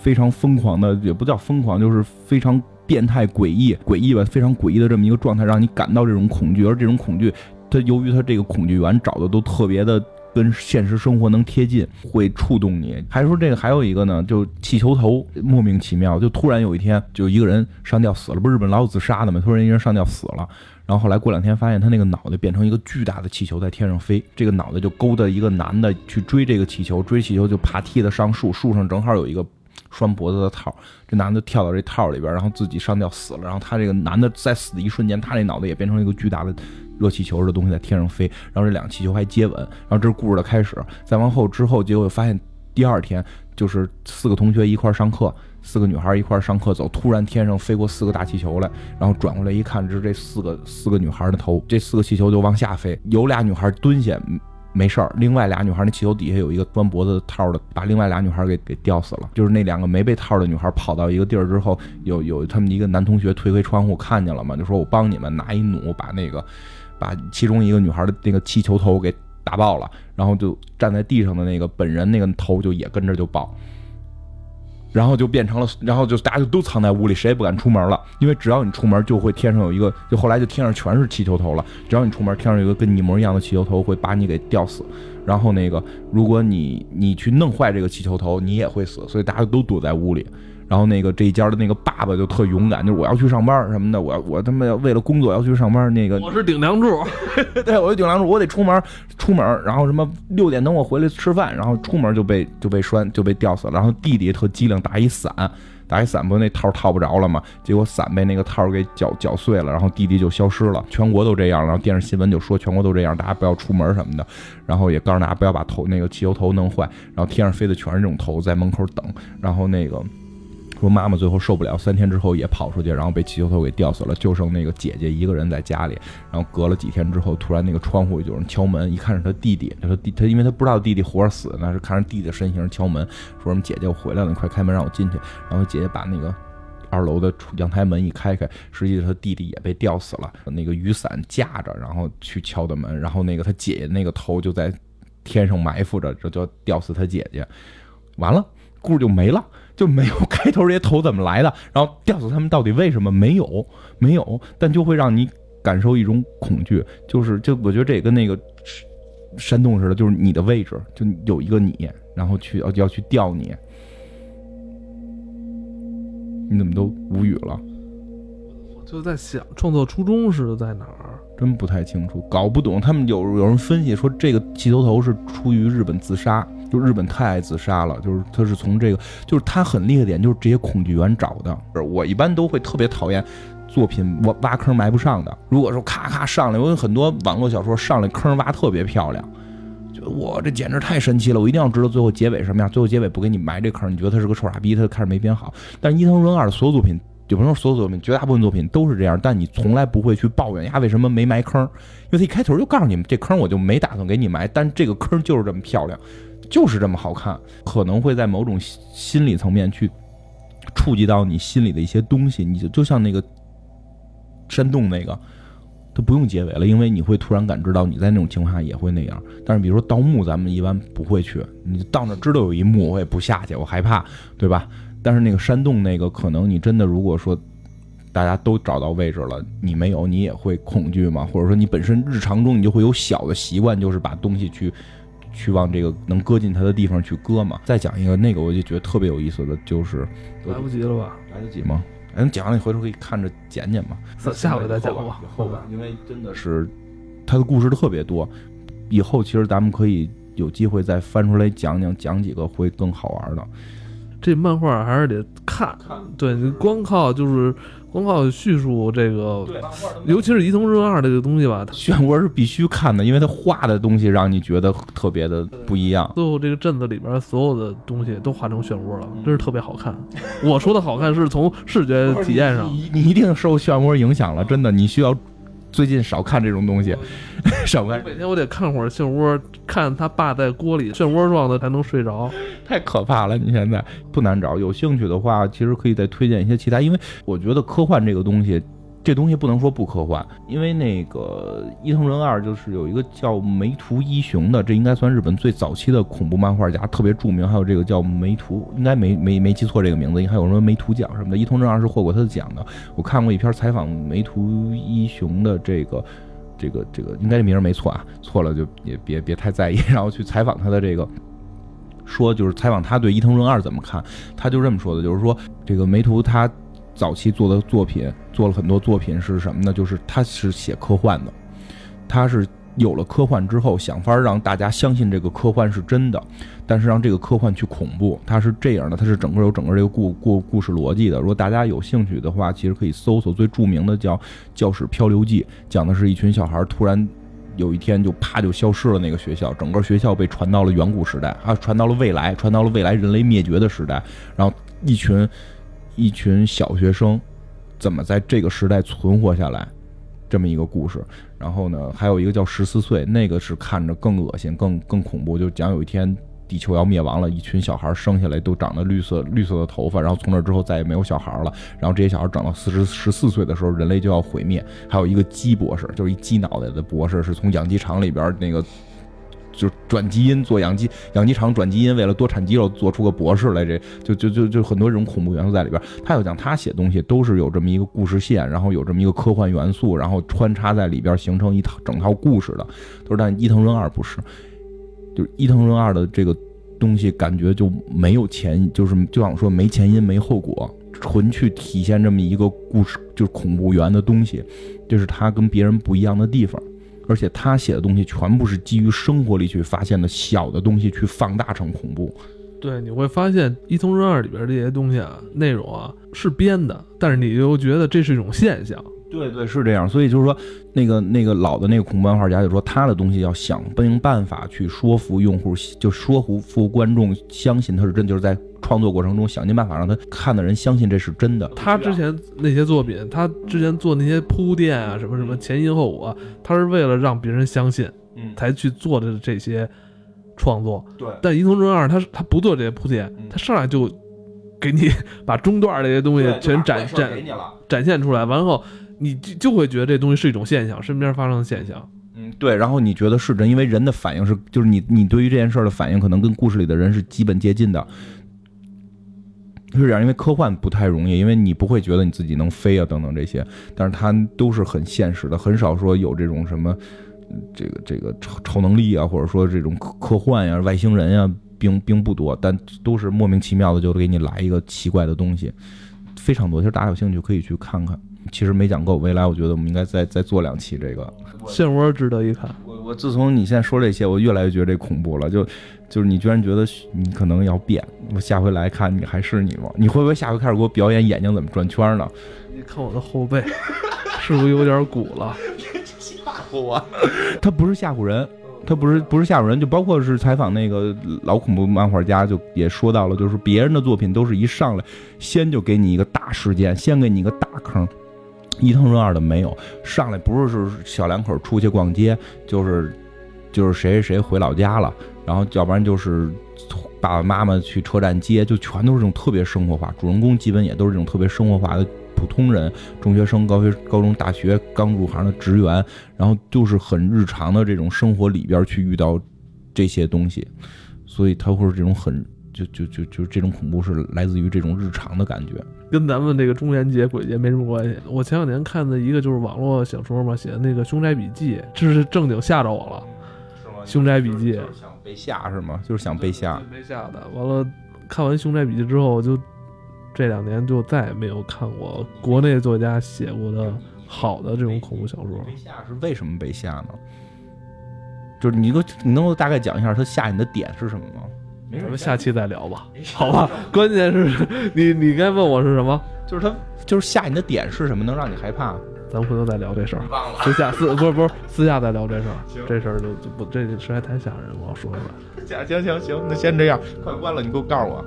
非常疯狂的，也不叫疯狂，就是非常变态、诡异、诡异吧，非常诡异的这么一个状态，让你感到这种恐惧。而这种恐惧，它由于它这个恐惧源找的都特别的跟现实生活能贴近，会触动你。还说这个还有一个呢，就气球头莫名其妙，就突然有一天就一个人上吊死了，不是日本老有自杀的吗？突然一人上吊死了，然后后来过两天发现他那个脑袋变成一个巨大的气球在天上飞，这个脑袋就勾搭一个男的去追这个气球，追气球就爬梯子上树，树上正好有一个。拴脖子的套，这男的跳到这套里边，然后自己上吊死了。然后他这个男的在死的一瞬间，他这脑袋也变成了一个巨大的热气球的东西在天上飞。然后这两个气球还接吻。然后这是故事的开始。再往后之后，结果发现第二天就是四个同学一块上课，四个女孩一块上课走，突然天上飞过四个大气球来，然后转过来一看，这是这四个四个女孩的头，这四个气球就往下飞，有俩女孩蹲下。没事儿，另外俩女孩那气球底下有一个钻脖子套的，把另外俩女孩给给吊死了。就是那两个没被套的女孩跑到一个地儿之后，有有他们一个男同学推开窗户看见了嘛，就说我帮你们拿一弩把那个把其中一个女孩的那个气球头给打爆了，然后就站在地上的那个本人那个头就也跟着就爆。然后就变成了，然后就大家就都藏在屋里，谁也不敢出门了，因为只要你出门，就会天上有一个，就后来就天上全是气球头了。只要你出门，天上有一个跟你一模一样的气球头，会把你给吊死。然后那个，如果你你去弄坏这个气球头，你也会死。所以大家都躲在屋里。然后那个这一家的那个爸爸就特勇敢，就是我要去上班什么的，我要我他妈要为了工作要去上班。那个我是顶梁柱，对我是顶梁柱，我得出门出门。然后什么六点等我回来吃饭，然后出门就被就被拴就被吊死了。然后弟弟特机灵，打一伞，打一伞不那套套不着了吗？结果伞被那个套给绞绞碎了，然后弟弟就消失了。全国都这样，然后电视新闻就说全国都这样，大家不要出门什么的。然后也告诉大家不要把头那个汽油头弄坏。然后天上飞的全是这种头，在门口等。然后那个。说妈妈最后受不了，三天之后也跑出去，然后被气球头给吊死了，就剩那个姐姐一个人在家里。然后隔了几天之后，突然那个窗户有人敲门，一看是他弟弟。他说弟他因为他不知道弟弟活着死，那是看着弟弟身形敲门，说什么姐姐我回来了，你快开门让我进去。然后姐姐把那个二楼的阳台门一开开，实际他弟弟也被吊死了，那个雨伞架着，然后去敲的门，然后那个他姐姐那个头就在天上埋伏着，这就吊死他姐姐。完了，故事就没了。就没有开头这些头怎么来的，然后吊死他们到底为什么没有没有，但就会让你感受一种恐惧，就是就我觉得这也跟那个山洞似的，就是你的位置就有一个你，然后去要要去吊你，你怎么都无语了？我就在想，创作初衷是在哪儿？真不太清楚，搞不懂。他们有有人分析说，这个气头头是出于日本自杀。就日本太爱自杀了，就是他是从这个，就是他很厉害点，就是这些恐惧源找的。我一般都会特别讨厌作品挖挖坑埋不上的。如果说咔咔上来，我有很多网络小说上来坑挖特别漂亮，就我这简直太神奇了，我一定要知道最后结尾什么样。最后结尾不给你埋这坑，你觉得他是个臭傻逼，他就开始没编好。但是伊藤润二的所有作品，就不说所有作品，绝大部分作品都是这样，但你从来不会去抱怨呀为什么没埋坑，因为他一开头就告诉你们这坑我就没打算给你埋，但这个坑就是这么漂亮。就是这么好看，可能会在某种心理层面去触及到你心里的一些东西。你就就像那个山洞那个，它不用结尾了，因为你会突然感知到你在那种情况下也会那样。但是比如说盗墓，咱们一般不会去，你到那知道有一墓，我也不下去，我害怕，对吧？但是那个山洞那个，可能你真的如果说大家都找到位置了，你没有，你也会恐惧吗？或者说你本身日常中你就会有小的习惯，就是把东西去。去往这个能搁进它的地方去搁嘛。再讲一个，那个我就觉得特别有意思的就是，来不及了吧？来得及吗？哎，讲完了，你回头可以看着剪剪嘛。下回再讲吧。后边，因为真的是它的故事特别多，以后其实咱们可以有机会再翻出来讲讲，讲几个会更好玩的。这漫画还是得看，对你光靠就是。光靠叙述这个，尤其是伊藤润二这个东西吧，漩涡是必须看的，因为它画的东西让你觉得特别的不一样。最后这个镇子里边所有的东西都画成漩涡了，真是特别好看。我说的好看是从视觉体验上，你一定受漩涡影响了，真的，你需要。最近少看这种东西，少看。每天我得看会儿漩涡，看他爸在锅里漩涡状的才能睡着，太可怕了。你现在不难找，有兴趣的话，其实可以再推荐一些其他，因为我觉得科幻这个东西。这东西不能说不科幻，因为那个伊藤润二就是有一个叫梅图一雄的，这应该算日本最早期的恐怖漫画家，特别著名。还有这个叫梅图，应该没没没记错这个名字，还有什么梅图奖什么的。伊藤润二是获过他的奖的。我看过一篇采访梅图一雄的这个这个这个，应该这名没错啊，错了就也别别太在意。然后去采访他的这个，说就是采访他对伊藤润二怎么看，他就这么说的，就是说这个梅图他。早期做的作品，做了很多作品是什么呢？就是他是写科幻的，他是有了科幻之后，想法让大家相信这个科幻是真的，但是让这个科幻去恐怖。他是这样的，他是整个有整个这个故故故事逻辑的。如果大家有兴趣的话，其实可以搜索最著名的叫《教室漂流记》，讲的是一群小孩突然有一天就啪就消失了，那个学校，整个学校被传到了远古时代啊，传到了未来，传到了未来人类灭绝的时代，然后一群。一群小学生怎么在这个时代存活下来，这么一个故事。然后呢，还有一个叫十四岁，那个是看着更恶心、更更恐怖。就讲有一天地球要灭亡了，一群小孩生下来都长得绿色绿色的头发，然后从那之后再也没有小孩了。然后这些小孩长到四十十四岁的时候，人类就要毁灭。还有一个鸡博士，就是一鸡脑袋的博士，是从养鸡场里边那个就是转基因做养鸡养鸡场转基因，为了多产鸡肉做出个博士来，这就就就就很多这种恐怖元素在里边。他要讲他写东西都是有这么一个故事线，然后有这么一个科幻元素，然后穿插在里边形成一套整套故事的。都是但伊藤润二不是，就是伊藤润二的这个东西感觉就没有前，就是就像我说没前因没后果，纯去体现这么一个故事，就是恐怖源的东西，这是他跟别人不一样的地方。而且他写的东西全部是基于生活里去发现的小的东西去放大成恐怖。对，你会发现《伊藤润二》里边这些东西啊，内容啊是编的，但是你又觉得这是一种现象。对对，是这样。所以就是说，那个那个老的那个恐怖漫画家就说，他的东西要想尽办法去说服用户，就说服服观众相信他是真，就是在创作过程中想尽办法让他看的人相信这是真的。他之前那些作品，他之前做那些铺垫啊，什么什么前因后果，他是为了让别人相信，嗯，才去做的这些创作。对。但伊藤润二他他不做这些铺垫，他上来就给你 把中段这些东西全展展展现出来，完后。你就就会觉得这东西是一种现象，身边发生的现象。嗯，对。然后你觉得是真，因为人的反应是，就是你你对于这件事的反应，可能跟故事里的人是基本接近的。是这样，因为科幻不太容易，因为你不会觉得你自己能飞啊等等这些，但是它都是很现实的，很少说有这种什么这个这个超超能力啊，或者说这种科科幻呀、外星人呀，并并不多，但都是莫名其妙的就给你来一个奇怪的东西，非常多。其实大家有兴趣可以去看看。其实没讲够，未来我觉得我们应该再再做两期这个漩涡值得一看。我我自从你现在说这些，我越来越觉得这恐怖了。就就是你居然觉得你可能要变，我下回来看你还是你吗？你会不会下回开始给我表演眼睛怎么转圈呢？你看我的后背 是不是有点鼓了？吓唬我！他不是吓唬人，他不是不是吓唬人，就包括是采访那个老恐怖漫画家，就也说到了，就是别人的作品都是一上来先就给你一个大事件，先给你一个大坑。伊藤润二的没有上来，不是是小两口出去逛街，就是就是谁谁谁回老家了，然后要不然就是爸爸妈妈去车站接，就全都是这种特别生活化。主人公基本也都是这种特别生活化的普通人，中学生、高学、高中、大学刚入行的职员，然后就是很日常的这种生活里边去遇到这些东西，所以他会是这种很。就就就就这种恐怖是来自于这种日常的感觉，跟咱们这个中元节鬼节没什么关系。我前两年看的一个就是网络小说嘛，写的那个《凶宅笔记》，这是正经吓着我了。是吗？《凶宅笔记》想被吓是吗？就是想被吓。被吓的。完了，看完《凶宅笔记》之后，就这两年就再也没有看过国内作家写过的好的这种恐怖小说。被吓是为什么被吓呢？就是你，你能够大概讲一下他吓你的点是什么吗？咱们下期再聊吧，好吧？关键是你，你该问我是什么？就是他，就是吓你的点是什么，能让你害怕？咱们回头再聊这事儿。忘了，私下私不是不是私下再聊这事儿。这事儿就就不，这实在太吓人了，我要说出来。行行行行，那先这样，快关了，你给我告诉我。